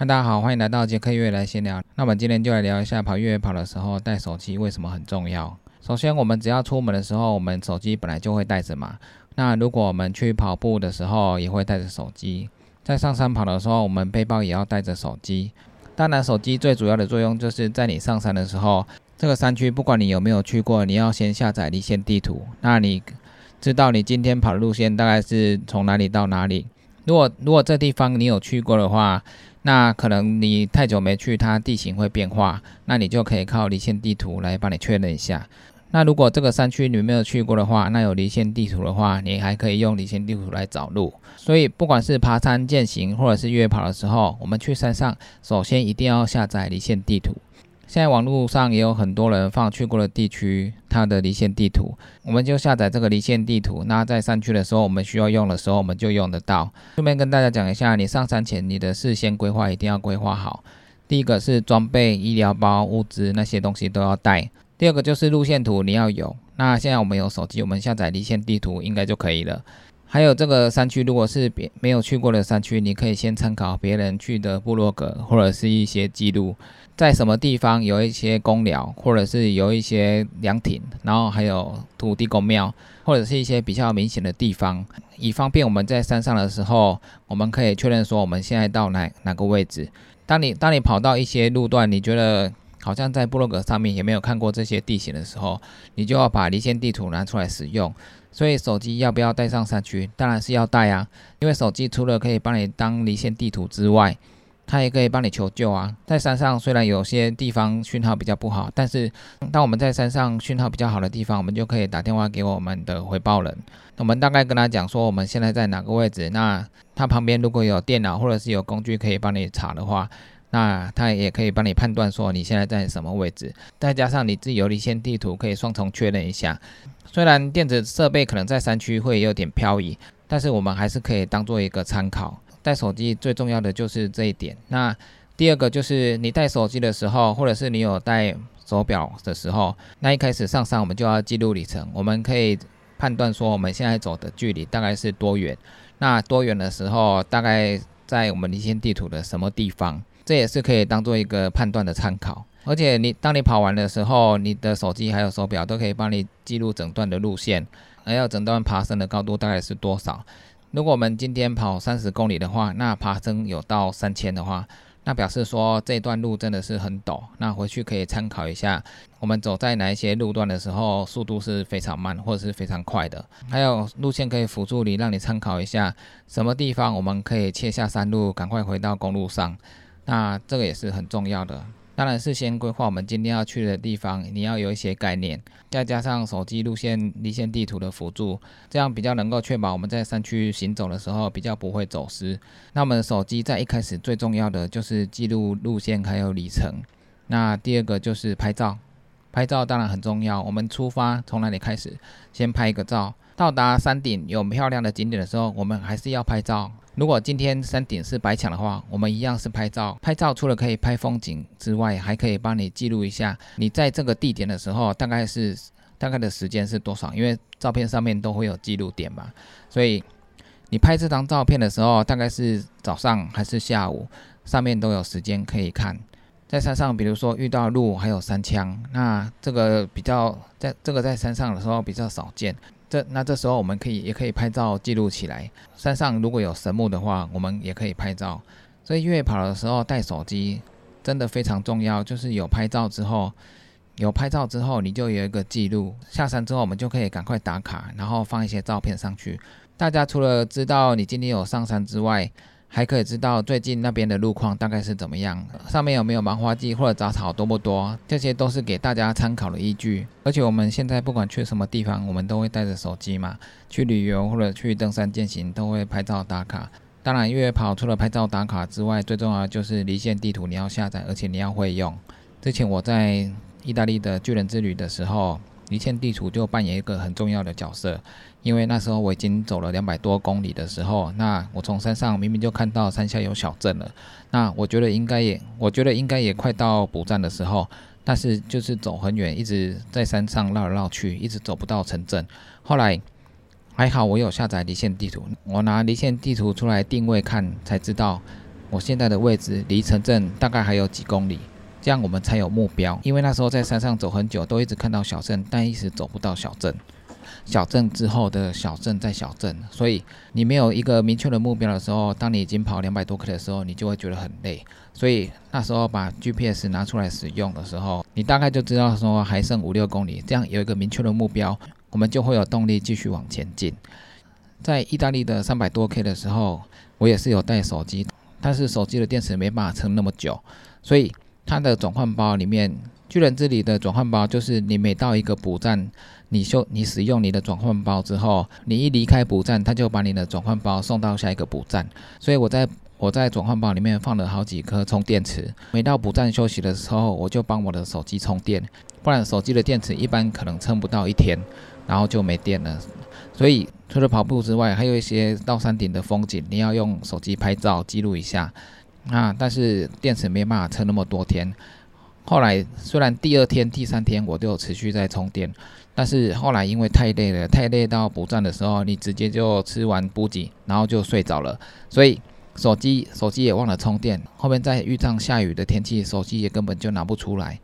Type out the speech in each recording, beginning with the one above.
嗨，大家好，欢迎来到杰克越来闲聊。那我们今天就来聊一下跑越野跑的时候带手机为什么很重要。首先，我们只要出门的时候，我们手机本来就会带着嘛。那如果我们去跑步的时候，也会带着手机。在上山跑的时候，我们背包也要带着手机。当然，手机最主要的作用就是在你上山的时候，这个山区不管你有没有去过，你要先下载离线地图。那你知道你今天跑的路线大概是从哪里到哪里？如果如果这地方你有去过的话，那可能你太久没去，它地形会变化，那你就可以靠离线地图来帮你确认一下。那如果这个山区你没有去过的话，那有离线地图的话，你还可以用离线地图来找路。所以不管是爬山践行或者是越野跑的时候，我们去山上，首先一定要下载离线地图。现在网络上也有很多人放去过的地区，它的离线地图，我们就下载这个离线地图。那在山区的时候，我们需要用的时候，我们就用得到。顺便跟大家讲一下，你上山前你的事先规划一定要规划好。第一个是装备、医疗包、物资那些东西都要带。第二个就是路线图你要有。那现在我们有手机，我们下载离线地图应该就可以了。还有这个山区，如果是别没有去过的山区，你可以先参考别人去的部落格或者是一些记录，在什么地方有一些公寮，或者是有一些凉亭，然后还有土地公庙，或者是一些比较明显的地方，以方便我们在山上的时候，我们可以确认说我们现在到哪哪个位置。当你当你跑到一些路段，你觉得好像在布洛格上面也没有看过这些地形的时候，你就要把离线地图拿出来使用。所以手机要不要带上山区？当然是要带啊，因为手机除了可以帮你当离线地图之外，它也可以帮你求救啊。在山上虽然有些地方讯号比较不好，但是当我们在山上讯号比较好的地方，我们就可以打电话给我们的回报人。我们大概跟他讲说我们现在在哪个位置，那他旁边如果有电脑或者是有工具可以帮你查的话，那他也可以帮你判断说你现在在什么位置。再加上你自己有离线地图，可以双重确认一下。虽然电子设备可能在山区会有点漂移，但是我们还是可以当做一个参考。带手机最重要的就是这一点。那第二个就是你带手机的时候，或者是你有带手表的时候，那一开始上山我们就要记录里程，我们可以判断说我们现在走的距离大概是多远。那多远的时候，大概在我们离线地图的什么地方？这也是可以当做一个判断的参考。而且你当你跑完的时候，你的手机还有手表都可以帮你记录整段的路线，还有整段爬升的高度大概是多少。如果我们今天跑三十公里的话，那爬升有到三千的话，那表示说这段路真的是很陡。那回去可以参考一下，我们走在哪一些路段的时候，速度是非常慢或者是非常快的。还有路线可以辅助你，让你参考一下什么地方我们可以切下山路，赶快回到公路上。那这个也是很重要的。当然是先规划我们今天要去的地方，你要有一些概念，再加上手机路线离线地图的辅助，这样比较能够确保我们在山区行走的时候比较不会走失。那我们手机在一开始最重要的就是记录路线还有里程。那第二个就是拍照，拍照当然很重要。我们出发从哪里开始？先拍一个照。到达山顶有漂亮的景点的时候，我们还是要拍照。如果今天山顶是白墙的话，我们一样是拍照。拍照除了可以拍风景之外，还可以帮你记录一下你在这个地点的时候，大概是大概的时间是多少。因为照片上面都会有记录点嘛，所以你拍这张照片的时候，大概是早上还是下午，上面都有时间可以看。在山上，比如说遇到鹿还有山枪，那这个比较在这个在山上的时候比较少见。这那这时候我们可以也可以拍照记录起来。山上如果有神木的话，我们也可以拍照。所以越野跑的时候带手机真的非常重要。就是有拍照之后，有拍照之后你就有一个记录。下山之后我们就可以赶快打卡，然后放一些照片上去。大家除了知道你今天有上山之外，还可以知道最近那边的路况大概是怎么样，上面有没有芒花季或者杂草多不多，这些都是给大家参考的依据。而且我们现在不管去什么地方，我们都会带着手机嘛，去旅游或者去登山健行都会拍照打卡。当然，越野跑除了拍照打卡之外，最重要的就是离线地图你要下载，而且你要会用。之前我在意大利的巨人之旅的时候。离线地图就扮演一个很重要的角色，因为那时候我已经走了两百多公里的时候，那我从山上明明就看到山下有小镇了，那我觉得应该也，我觉得应该也快到补站的时候，但是就是走很远，一直在山上绕来绕去，一直走不到城镇。后来还好我有下载离线地图，我拿离线地图出来定位看，才知道我现在的位置离城镇大概还有几公里，这样我们才有目标。因为那时候在山上走很久，都一直看到小镇，但一直走不到小镇。小镇之后的小镇在小镇，所以你没有一个明确的目标的时候，当你已经跑两百多 K 的时候，你就会觉得很累。所以那时候把 GPS 拿出来使用的时候，你大概就知道说还剩五六公里，这样有一个明确的目标，我们就会有动力继续往前进。在意大利的三百多 K 的时候，我也是有带手机，但是手机的电池没办法撑那么久，所以它的转换包里面，巨人之里的转换包就是你每到一个补站。你修你使用你的转换包之后，你一离开补站，他就把你的转换包送到下一个补站。所以我在我在转换包里面放了好几颗充电池，每到补站休息的时候，我就帮我的手机充电，不然手机的电池一般可能撑不到一天，然后就没电了。所以除了跑步之外，还有一些到山顶的风景，你要用手机拍照记录一下。啊，但是电池没办法撑那么多天。后来虽然第二天、第三天我都有持续在充电。但是后来因为太累了，太累到补站的时候，你直接就吃完补给，然后就睡着了，所以手机手机也忘了充电。后面再遇上下雨的天气，手机也根本就拿不出来。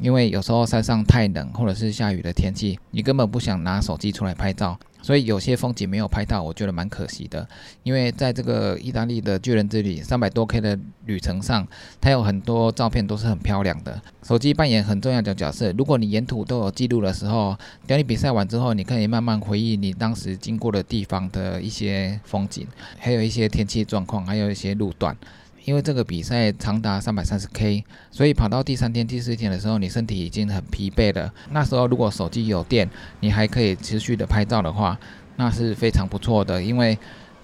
因为有时候山上太冷，或者是下雨的天气，你根本不想拿手机出来拍照，所以有些风景没有拍到，我觉得蛮可惜的。因为在这个意大利的巨人之旅三百多 K 的旅程上，它有很多照片都是很漂亮的。手机扮演很重要的角色。如果你沿途都有记录的时候，等你比赛完之后，你可以慢慢回忆你当时经过的地方的一些风景，还有一些天气状况，还有一些路段。因为这个比赛长达三百三十 K，所以跑到第三天、第四天的时候，你身体已经很疲惫了。那时候如果手机有电，你还可以持续的拍照的话，那是非常不错的。因为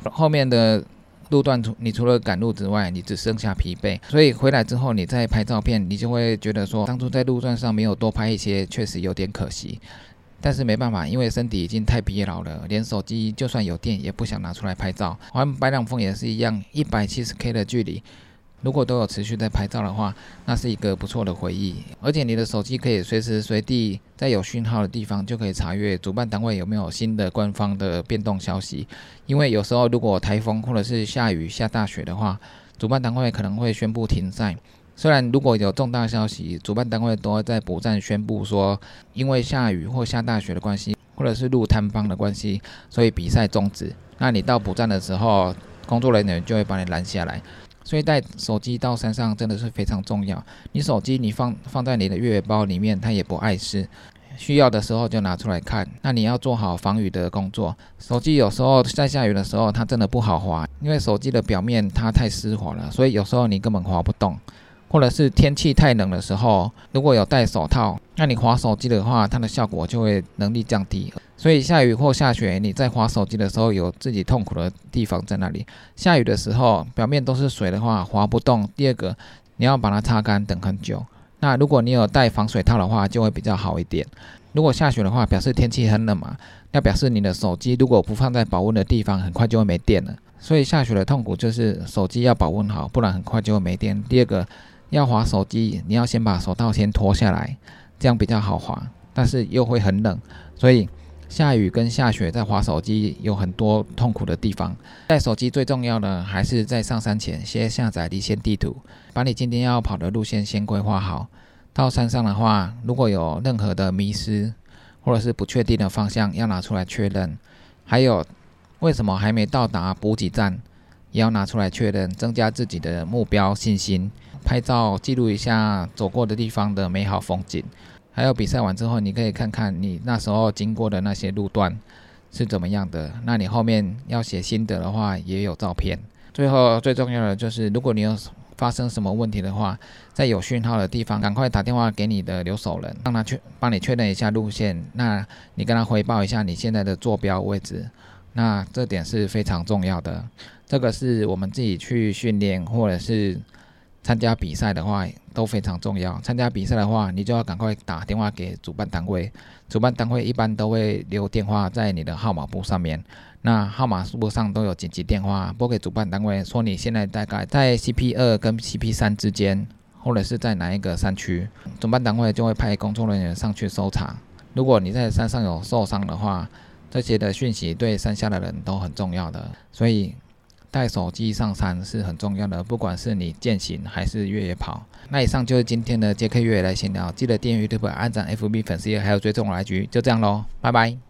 后面的路段除你除了赶路之外，你只剩下疲惫，所以回来之后你再拍照片，你就会觉得说，当初在路段上没有多拍一些，确实有点可惜。但是没办法，因为身体已经太疲劳了，连手机就算有电也不想拿出来拍照。玩白朗峰也是一样，一百七十 K 的距离，如果都有持续在拍照的话，那是一个不错的回忆。而且你的手机可以随时随地在有讯号的地方就可以查阅主办单位有没有新的官方的变动消息。因为有时候如果台风或者是下雨下大雪的话，主办单位可能会宣布停赛。虽然如果有重大消息，主办单位都会在补站宣布说，因为下雨或下大雪的关系，或者是路塌方的关系，所以比赛终止。那你到补站的时候，工作人员就会把你拦下来。所以带手机到山上真的是非常重要。你手机你放放在你的越野包里面，它也不碍事，需要的时候就拿出来看。那你要做好防雨的工作。手机有时候在下雨的时候，它真的不好滑，因为手机的表面它太湿滑了，所以有时候你根本滑不动。或者是天气太冷的时候，如果有戴手套，那你滑手机的话，它的效果就会能力降低。所以下雨或下雪，你在滑手机的时候有自己痛苦的地方在那里。下雨的时候，表面都是水的话，滑不动。第二个，你要把它擦干，等很久。那如果你有戴防水套的话，就会比较好一点。如果下雪的话，表示天气很冷嘛，那表示你的手机如果不放在保温的地方，很快就会没电了。所以下雪的痛苦就是手机要保温好，不然很快就会没电。第二个。要滑手机，你要先把手套先脱下来，这样比较好滑，但是又会很冷，所以下雨跟下雪在滑手机有很多痛苦的地方。带手机最重要的还是在上山前先下载离线地图，把你今天要跑的路线先规划好。到山上的话，如果有任何的迷失或者是不确定的方向，要拿出来确认。还有，为什么还没到达补给站，也要拿出来确认，增加自己的目标信心。拍照记录一下走过的地方的美好风景，还有比赛完之后，你可以看看你那时候经过的那些路段是怎么样的。那你后面要写心得的话，也有照片。最后最重要的就是，如果你有发生什么问题的话，在有讯号的地方，赶快打电话给你的留守人，让他去帮你确认一下路线。那你跟他汇报一下你现在的坐标位置，那这点是非常重要的。这个是我们自己去训练或者是。参加比赛的话都非常重要。参加比赛的话，你就要赶快打电话给主办单位。主办单位一般都会留电话在你的号码簿上面。那号码簿上都有紧急电话，拨给主办单位，说你现在大概在 CP 二跟 CP 三之间，或者是在哪一个山区，主办单位就会派工作人员上去搜查。如果你在山上有受伤的话，这些的讯息对山下的人都很重要的，所以。带手机上山是很重要的，不管是你健行还是越野跑。那以上就是今天的杰克越野来闲聊，记得订阅 YouTube、按赞 FB 粉丝页，还有追踪我来局，就这样喽，拜拜。